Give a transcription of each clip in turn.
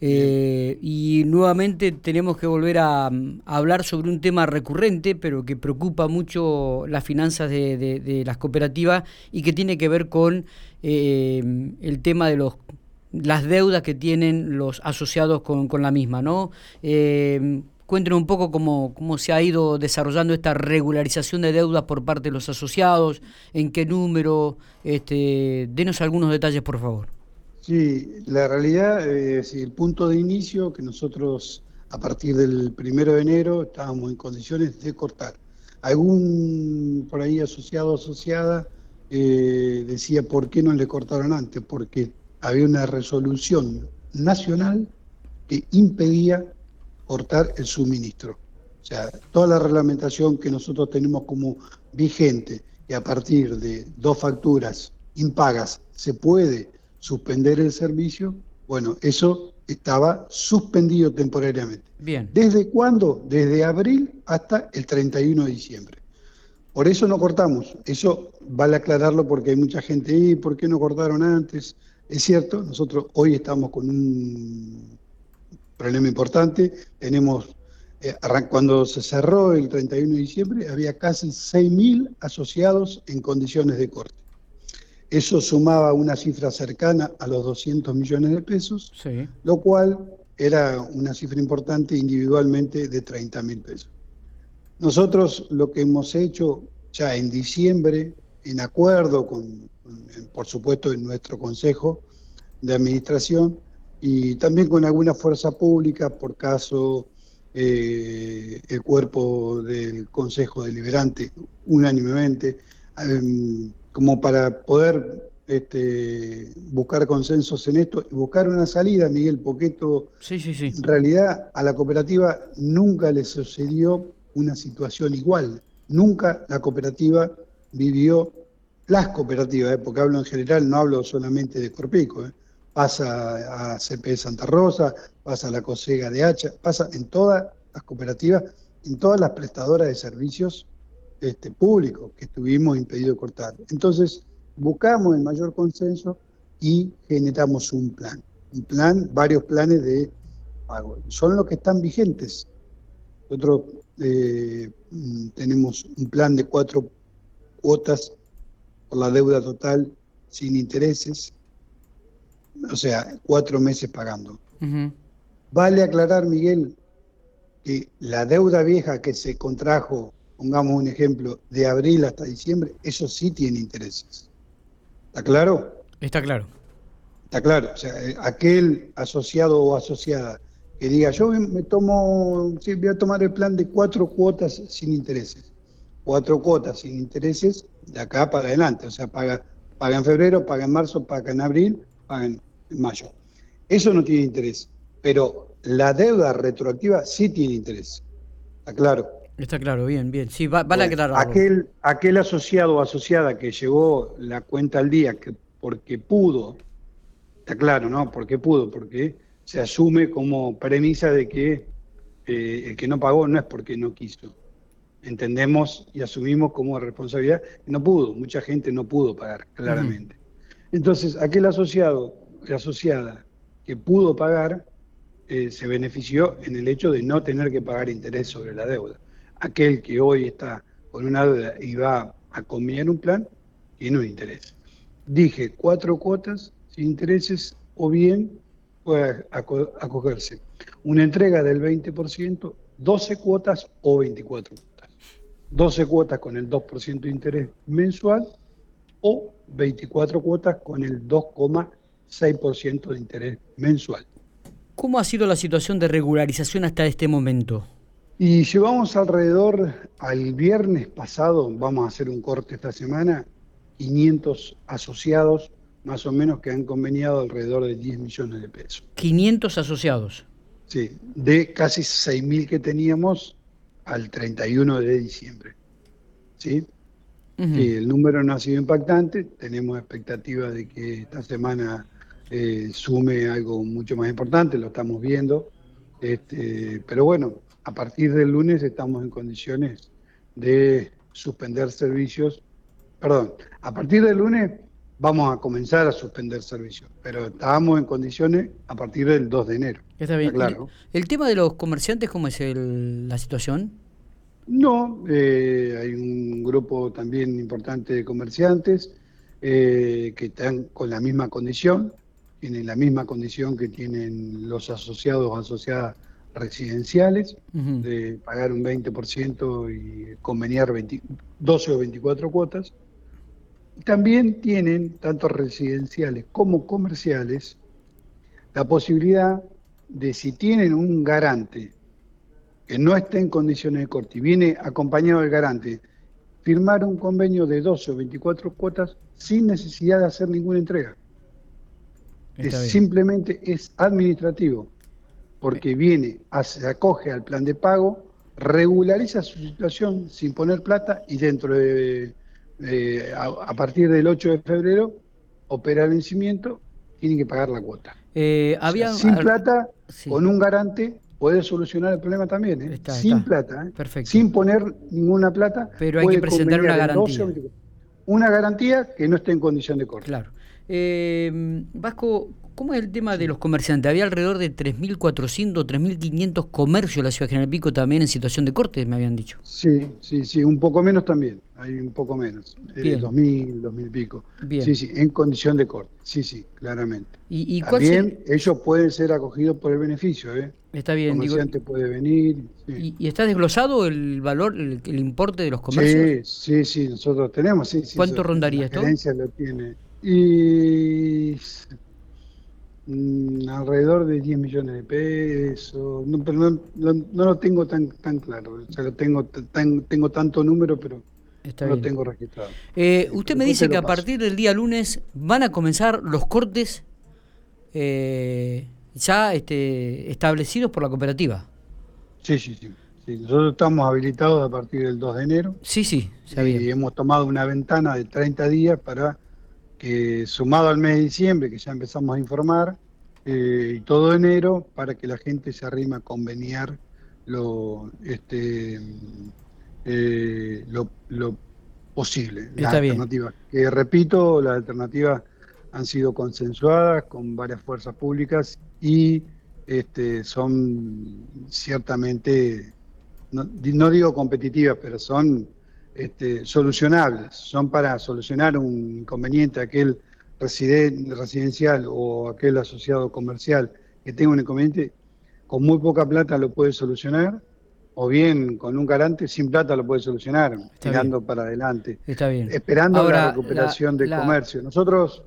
Eh, y nuevamente tenemos que volver a, hablar sobre un tema recurrente, pero que preocupa mucho las finanzas de, las cooperativas y que tiene que ver con eh, el tema de los las deudas que tienen los asociados con, la misma, ¿no? Eh, cuéntenos un poco cómo, cómo se ha ido desarrollando esta regularización de deudas por parte de los asociados, en qué número, este, denos algunos detalles, por favor. Sí, la realidad es el punto de inicio que nosotros a partir del primero de enero estábamos en condiciones de cortar. Algún por ahí asociado o asociada eh, decía por qué no le cortaron antes, porque había una resolución nacional que impedía cortar el suministro. O sea, toda la reglamentación que nosotros tenemos como vigente y a partir de dos facturas impagas se puede suspender el servicio, bueno, eso estaba suspendido temporariamente. Bien. ¿Desde cuándo? Desde abril hasta el 31 de diciembre. Por eso no cortamos. Eso vale aclararlo porque hay mucha gente, ¿y por qué no cortaron antes? Es cierto, nosotros hoy estamos con un problema importante. Tenemos, eh, cuando se cerró el 31 de diciembre, había casi 6.000 asociados en condiciones de corte. Eso sumaba una cifra cercana a los 200 millones de pesos, lo cual era una cifra importante individualmente de 30 mil pesos. Nosotros lo que hemos hecho ya en diciembre, en acuerdo con, por supuesto, en nuestro Consejo de Administración y también con alguna fuerza pública, por caso eh, el cuerpo del Consejo Deliberante, unánimemente, em, como para poder este, buscar consensos en esto y buscar una salida, Miguel, porque esto sí, sí, sí. en realidad a la cooperativa nunca le sucedió una situación igual. Nunca la cooperativa vivió, las cooperativas, ¿eh? porque hablo en general, no hablo solamente de Corpico, ¿eh? pasa a CP Santa Rosa, pasa a la COSEGA de Hacha, pasa en todas las cooperativas, en todas las prestadoras de servicios este, público que estuvimos impedidos de cortar. Entonces, buscamos el mayor consenso y generamos un plan. Un plan, varios planes de pago. Son los que están vigentes. Nosotros eh, mm, tenemos un plan de cuatro cuotas por la deuda total sin intereses, o sea, cuatro meses pagando. Vale aclarar, Miguel, que la deuda vieja que se contrajo pongamos un ejemplo, de abril hasta diciembre, eso sí tiene intereses. ¿Está claro? Está claro. Está claro. O sea, eh, aquel asociado o asociada que diga, yo me tomo, sí, voy a tomar el plan de cuatro cuotas sin intereses. Cuatro cuotas sin intereses, de acá para adelante. O sea, paga, paga en febrero, paga en marzo, paga en abril, paga en mayo. Eso no tiene interés. Pero la deuda retroactiva sí tiene interés. ¿Está claro? Está claro, bien, bien. Sí, va, vale aclararlo. Aquel, aquel asociado o asociada que llevó la cuenta al día que porque pudo, está claro, ¿no? Porque pudo, porque se asume como premisa de que eh, el que no pagó no es porque no quiso. Entendemos y asumimos como responsabilidad que no pudo, mucha gente no pudo pagar, claramente. Entonces, aquel asociado o asociada que pudo pagar, eh, se benefició en el hecho de no tener que pagar interés sobre la deuda aquel que hoy está con una deuda y va a combinar un plan, tiene un interés. Dije cuatro cuotas sin intereses o bien puede acogerse una entrega del 20%, 12 cuotas o 24 cuotas. 12 cuotas con el 2% de interés mensual o 24 cuotas con el 2,6% de interés mensual. ¿Cómo ha sido la situación de regularización hasta este momento? Y llevamos alrededor, al viernes pasado, vamos a hacer un corte esta semana, 500 asociados más o menos que han conveniado alrededor de 10 millones de pesos. 500 asociados. Sí, de casi 6.000 que teníamos al 31 de diciembre. ¿Sí? el número no ha sido impactante, tenemos expectativas de que esta semana eh, sume algo mucho más importante, lo estamos viendo, este, pero bueno, a partir del lunes estamos en condiciones de suspender servicios. Perdón, a partir del lunes vamos a comenzar a suspender servicios, pero estábamos en condiciones a partir del 2 de enero. Está bien. claro. ¿El, tema de los comerciantes, cómo es la situación? No, eh, hay un grupo también importante de comerciantes eh, que están con la misma condición, tienen la misma condición que tienen los asociados o asociadas residenciales, de pagar un 20% y conveniar 12 o 24 cuotas. También tienen, tanto residenciales como comerciales, la posibilidad de si tienen un garante que no esté en condiciones de corte y viene acompañado del garante, firmar un convenio de 12 o 24 cuotas sin necesidad de hacer ninguna entrega. simplemente es administrativo, porque viene, se acoge al plan de pago, regulariza su situación sin poner plata y dentro de, a, partir del 8 de febrero opera el vencimiento, tiene que pagar la cuota. Eh, sin plata, con un garante, puede solucionar el problema también, ¿eh? sin plata, ¿eh? sin poner ninguna plata. Pero hay que presentar una garantía. Una garantía que no esté en condición de corte. Claro. Eh, Vasco, ¿Cómo es el tema de los comerciantes? Había alrededor de 3.400, 3.500 comercios en la ciudad de General Pico también en situación de corte, me habían dicho. Sí, sí, sí, un poco menos también, hay un poco menos, eh, 2.000, 2.000 pico. Bien. Sí, sí, en condición de corte, sí, sí, claramente. ¿Y, y también ellos pueden ser acogidos por el beneficio, ¿eh? Está bien. El comerciante puede venir. ¿Y, ¿Y, está desglosado el valor, el, importe de los comercios? Sí, sí, sí, nosotros tenemos, sí. sí ¿Cuánto rondaría esto? La lo tiene. Y Mm, alrededor de 10 millones de pesos, no, pero no, no, lo tengo tan tan claro, o sea, lo tengo, tengo tanto número, pero no lo tengo registrado. Eh, usted me dice que a partir del día lunes van a comenzar los cortes eh, ya este, establecidos por la cooperativa. Sí, sí, sí, Nosotros estamos habilitados a partir del 2 de enero. Sí, sí, Y hemos tomado una ventana de 30 días para que sumado al mes de diciembre, que ya empezamos a informar, eh, y todo enero, para que la gente se arrima a conveniar lo, este, eh, lo, posible, las alternativas. Que repito, las alternativas han sido consensuadas con varias fuerzas públicas y este, son ciertamente, no, no digo competitivas, pero son este, solucionables, son para solucionar un inconveniente aquel residencial o aquel asociado comercial que tenga un inconveniente, con muy poca plata lo puede solucionar, o bien con un garante sin plata lo puede solucionar, tirando para adelante. Está bien. Esperando la recuperación del comercio. Nosotros,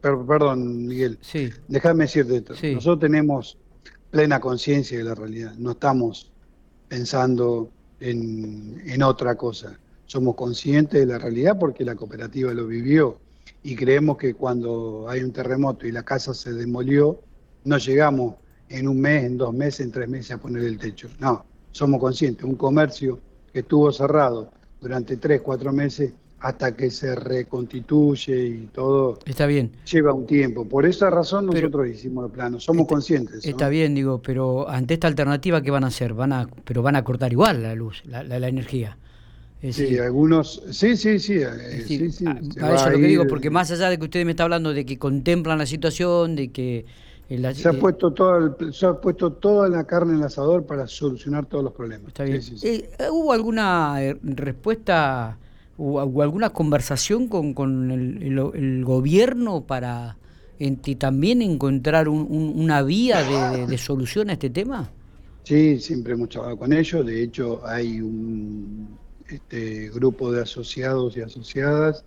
perdón, Miguel, sí. déjame decirte esto, nosotros tenemos plena conciencia de la realidad, no estamos pensando en, en otra cosa somos conscientes de la realidad porque la cooperativa lo vivió y creemos que cuando hay un terremoto y la casa se demolió, no llegamos en un mes, en dos meses, en tres meses a poner el techo. No, somos conscientes. Un comercio que estuvo cerrado durante tres, cuatro meses hasta que se reconstituye y todo. Está bien. Lleva un tiempo. Por esa razón nosotros hicimos el plano. Somos conscientes. Está bien, digo, pero ante esta alternativa, ¿qué van a hacer? Van a, pero van a cortar igual la luz, la, la energía sí, algunos, sí, sí, sí, eh, sí, sí, a, eso es lo que digo, porque más allá de que usted me está hablando de que contemplan la situación, de que... se, ha puesto todo se ha puesto toda la carne en el asador para solucionar todos los problemas. Está bien. Eh, ¿Hubo alguna eh, respuesta o, alguna conversación con, con el, gobierno para también encontrar una vía de, de, solución a este tema? Sí, siempre hemos trabajado con ellos. De hecho, hay un este grupo de asociados y asociadas,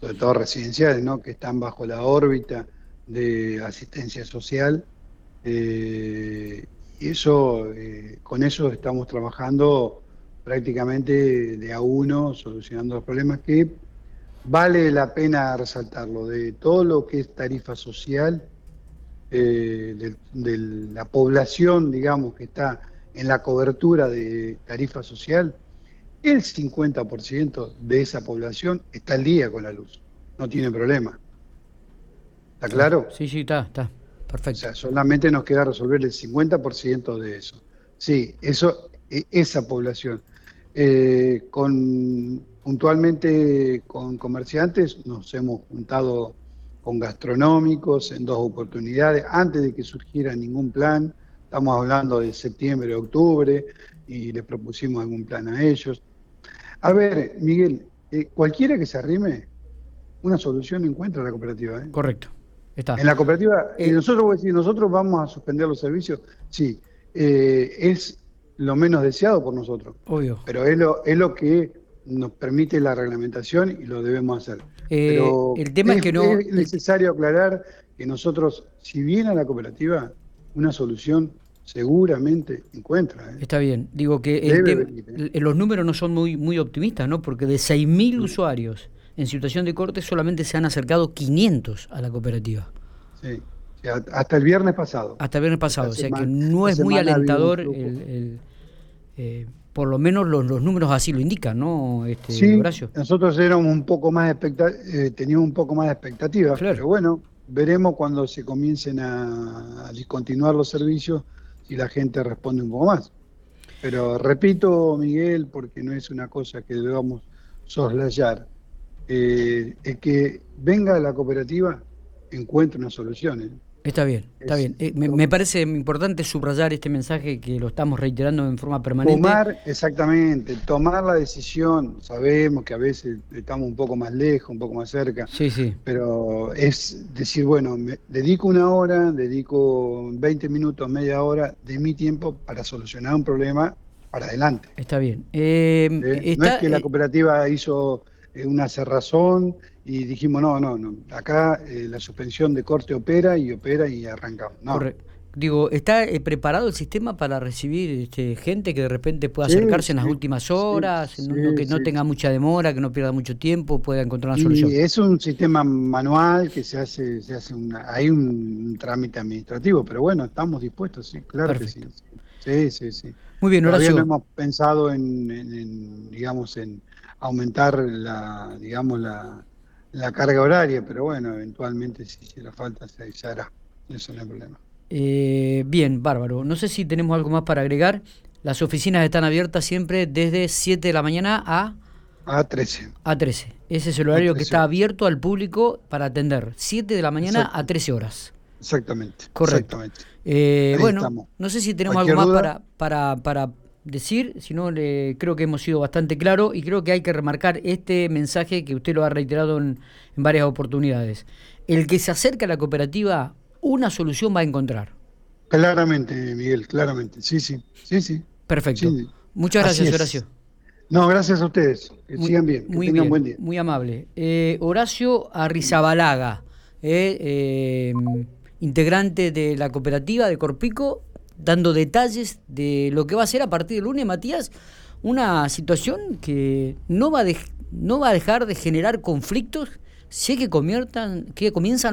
sobre todo residenciales, ¿no? que están bajo la órbita de asistencia social. Eh, y eso, eh, con eso estamos trabajando prácticamente de a uno, solucionando los problemas que vale la pena resaltarlo, de todo lo que es tarifa social, eh, de, la población, digamos, que está en la cobertura de tarifa social, el 50% de esa población está al día con la luz, no tiene problema. ¿Está claro? Sí, sí, está, está. Perfecto. O sea, solamente nos queda resolver el 50% de eso. Sí, eso, e, esa población. Eh, con puntualmente con comerciantes nos hemos juntado con gastronómicos en dos oportunidades antes de que surgiera ningún plan. Estamos hablando de septiembre, octubre y le propusimos algún plan a ellos. A ver, Miguel, eh, cualquiera que se arrime, una solución encuentra la cooperativa. ¿eh? Correcto. En la cooperativa, y nosotros, si nosotros vamos a suspender los servicios, sí, es lo menos deseado por nosotros. Obvio. Pero es lo, es lo que nos permite la reglamentación y lo debemos hacer. Eh, Pero el tema es, que no. Es necesario aclarar que nosotros, si viene a la cooperativa, una solución seguramente encuentra. ¿eh? Está bien. Digo que ¿eh? los números no son muy, muy optimistas, ¿no? Porque de 6.000 usuarios en situación de corte solamente se han acercado 500 a la cooperativa. Sí. hasta el viernes pasado. Hasta el viernes pasado, o sea que no es muy alentador el, por lo menos los, números así lo indican, ¿no, este, sí, Nosotros éramos un poco más eh, teníamos un poco más de expectativas, pero bueno, veremos cuando se comiencen a, discontinuar los servicios si la gente responde un poco más. Pero repito, Miguel, porque no es una cosa que debamos soslayar, eh, es que venga la cooperativa, encuentre una solución. ¿eh? Está bien, está bien. Eh, me, parece importante subrayar este mensaje que lo estamos reiterando en forma permanente. Tomar, exactamente, tomar la decisión. Sabemos que a veces estamos un poco más lejos, un poco más cerca. Sí, sí. Pero es decir, bueno, me dedico una hora, dedico 20 minutos, media hora de mi tiempo para solucionar un problema para adelante. Está bien. Eh, ¿Eh? no es que la cooperativa hizo una cerrazón y dijimos, no, no, no, acá eh, la suspensión de corte opera y opera y arrancamos. No. Digo, ¿está eh, preparado el sistema para recibir este, gente que de repente pueda acercarse en las últimas horas, que no tenga mucha demora, que no pierda mucho tiempo, pueda encontrar una solución? Es un sistema manual que se hace, se hace una, hay un trámite administrativo, pero bueno, estamos dispuestos, sí, claro que sí. Sí, sí, sí. Muy bien, Horacio. Todavía no hemos pensado en digamos, en aumentar la, digamos, la, la carga horaria, pero bueno, eventualmente si hiciera falta se, hará, eso no es problema. Eh, bien, bárbaro. No sé si tenemos algo más para agregar. Las oficinas están abiertas siempre desde 7 de la mañana a... A 13. A 13. Ese es el horario que está abierto al público para atender. 7 de la mañana a 13 horas. Exactamente. Correcto. Eh, bueno, no sé si tenemos algo más para, para, para decir, sino le, creo que hemos sido bastante claros y creo que hay que remarcar este mensaje que usted lo ha reiterado en, varias oportunidades. El que se acerca a la cooperativa, una solución va a encontrar. Claramente, Miguel, claramente. Sí, sí, sí, sí. Perfecto. Muchas gracias, Horacio. No, gracias a ustedes. Que sigan bien. Que muy tengan buen día. Muy amable. Eh, Horacio Arrizabalaga, eh, eh, integrante de la cooperativa de Corpico dando detalles de lo que va a ser a partir del lunes, Matías, una situación que no va, no va a dejar de generar conflictos, sé que, que comienzan